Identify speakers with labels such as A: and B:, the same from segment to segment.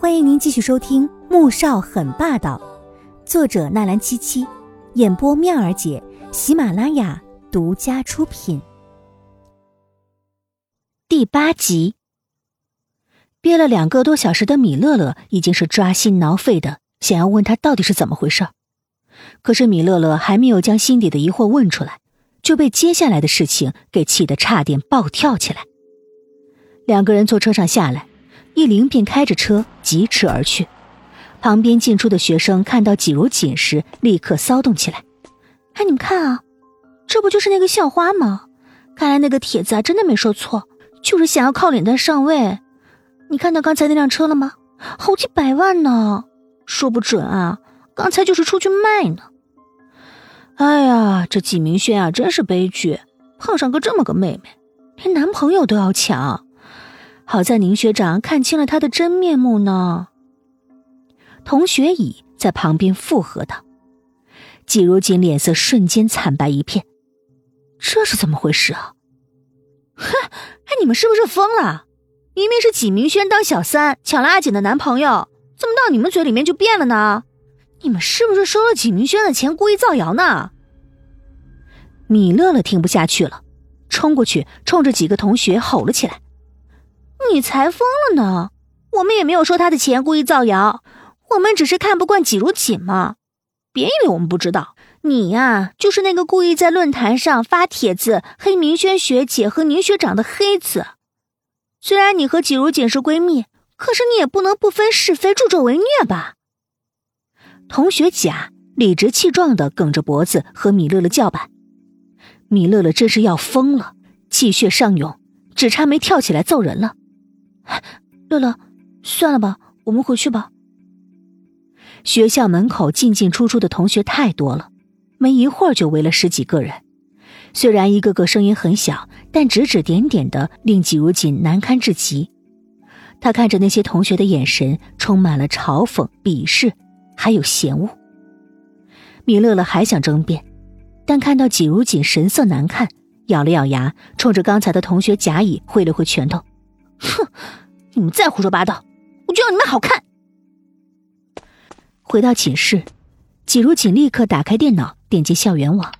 A: 欢迎您继续收听《穆少很霸道》，作者纳兰七七，演播妙儿姐，喜马拉雅独家出品。第八集，憋了两个多小时的米乐乐已经是抓心挠肺的，想要问他到底是怎么回事。可是米乐乐还没有将心底的疑惑问出来，就被接下来的事情给气得差点暴跳起来。两个人从车上下来。易灵便开着车疾驰而去，旁边进出的学生看到季如锦时，立刻骚动起来。哎，你们看啊，这不就是那个校花吗？看来那个帖子啊，真的没说错，就是想要靠脸蛋上位。你看到刚才那辆车了吗？好几百万呢，说不准啊，刚才就是出去卖呢。哎呀，这季明轩啊，真是悲剧，碰上个这么个妹妹，连男朋友都要抢。好在宁学长看清了他的真面目呢。童学乙在旁边附和道：“季如锦脸色瞬间惨白一片，这是怎么回事啊？哼，哎，你们是不是疯了？明明是纪明轩当小三抢了阿锦的男朋友，怎么到你们嘴里面就变了呢？你们是不是收了纪明轩的钱故意造谣呢？”米乐乐听不下去了，冲过去冲着几个同学吼了起来。你才疯了呢！我们也没有收他的钱，故意造谣。我们只是看不惯季如锦嘛。别以为我们不知道，你呀，就是那个故意在论坛上发帖子黑明轩学姐和宁学长的黑子。虽然你和季如锦是闺蜜，可是你也不能不分是非，助纣为虐吧？同学甲理直气壮的梗着脖子和米乐乐叫板。米乐乐真是要疯了，气血上涌，只差没跳起来揍人了。乐乐，算了吧，我们回去吧。学校门口进进出出的同学太多了，没一会儿就围了十几个人。虽然一个个声音很小，但指指点点的令季如锦难堪至极。他看着那些同学的眼神，充满了嘲讽、鄙视，还有嫌恶。米乐乐还想争辩，但看到季如锦神色难看，咬了咬牙，冲着刚才的同学甲乙挥了挥拳头。哼，你们再胡说八道，我就要你们好看。回到寝室，季如锦立刻打开电脑，点击校园网，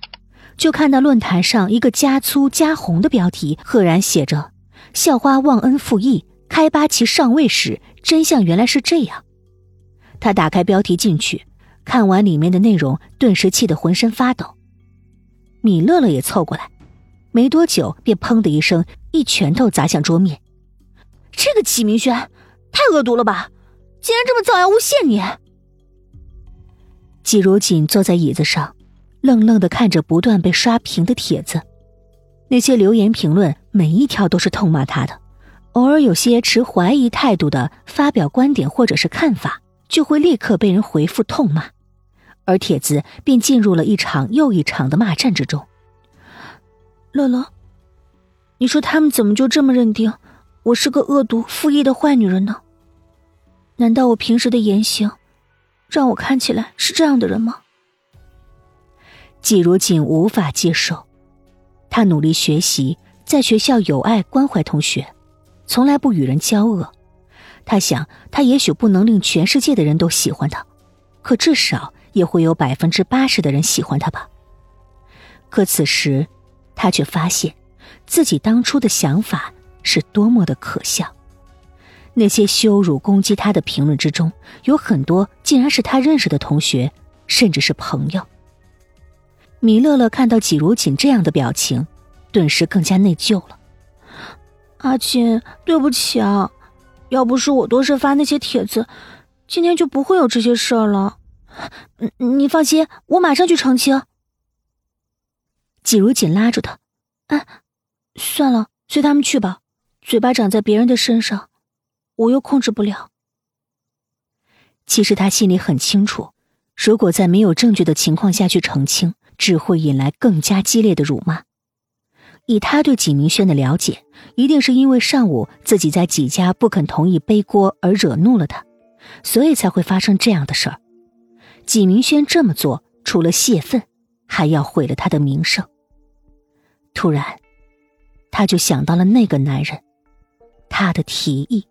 A: 就看到论坛上一个加粗加红的标题，赫然写着“校花忘恩负义，开八旗上位时，真相原来是这样”。他打开标题进去，看完里面的内容，顿时气得浑身发抖。米乐乐也凑过来，没多久便砰的一声，一拳头砸向桌面。这个启明轩太恶毒了吧！竟然这么造谣诬陷你！季如锦坐在椅子上，愣愣的看着不断被刷屏的帖子，那些留言评论每一条都是痛骂他的，偶尔有些持怀疑态度的发表观点或者是看法，就会立刻被人回复痛骂，而帖子便进入了一场又一场的骂战之中。乐乐，你说他们怎么就这么认定？我是个恶毒负义的坏女人呢？难道我平时的言行，让我看起来是这样的人吗？季如锦无法接受，他努力学习，在学校有爱关怀同学，从来不与人交恶。他想，他也许不能令全世界的人都喜欢他，可至少也会有百分之八十的人喜欢他吧。可此时，他却发现自己当初的想法。是多么的可笑！那些羞辱、攻击他的评论之中，有很多竟然是他认识的同学，甚至是朋友。米乐乐看到季如锦这样的表情，顿时更加内疚了。阿锦，对不起啊！要不是我多事发那些帖子，今天就不会有这些事儿了。你放心，我马上去澄清。季如锦拉住他：“啊，算了，随他们去吧。”嘴巴长在别人的身上，我又控制不了。其实他心里很清楚，如果在没有证据的情况下去澄清，只会引来更加激烈的辱骂。以他对纪明轩的了解，一定是因为上午自己在纪家不肯同意背锅而惹怒了他，所以才会发生这样的事儿。纪明轩这么做，除了泄愤，还要毁了他的名声。突然，他就想到了那个男人。他的提议，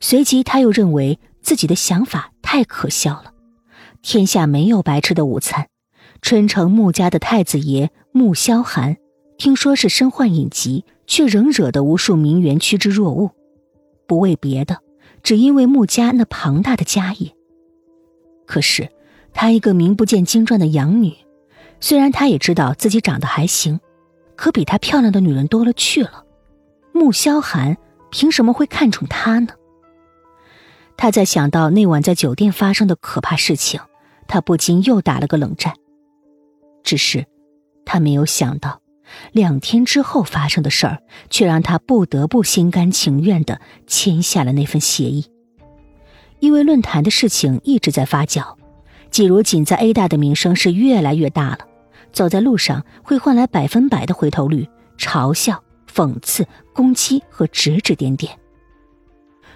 A: 随即他又认为自己的想法太可笑了。天下没有白吃的午餐。春城穆家的太子爷穆萧寒，听说是身患隐疾，却仍惹得无数名媛趋之若鹜，不为别的，只因为穆家那庞大的家业。可是，她一个名不见经传的养女，虽然她也知道自己长得还行，可比她漂亮的女人多了去了。穆萧寒凭什么会看重他呢？他在想到那晚在酒店发生的可怕事情，他不禁又打了个冷战。只是，他没有想到，两天之后发生的事儿，却让他不得不心甘情愿的签下了那份协议。因为论坛的事情一直在发酵，季如锦在 A 大的名声是越来越大了，走在路上会换来百分百的回头率，嘲笑、讽刺、攻击和指指点点。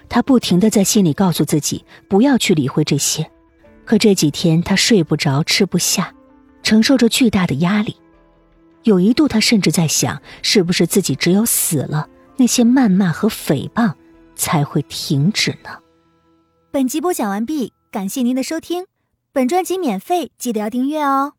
A: 他不停的在心里告诉自己不要去理会这些，可这几天他睡不着，吃不下。承受着巨大的压力，有一度他甚至在想，是不是自己只有死了，那些谩骂和诽谤才会停止呢？
B: 本集播讲完毕，感谢您的收听，本专辑免费，记得要订阅哦。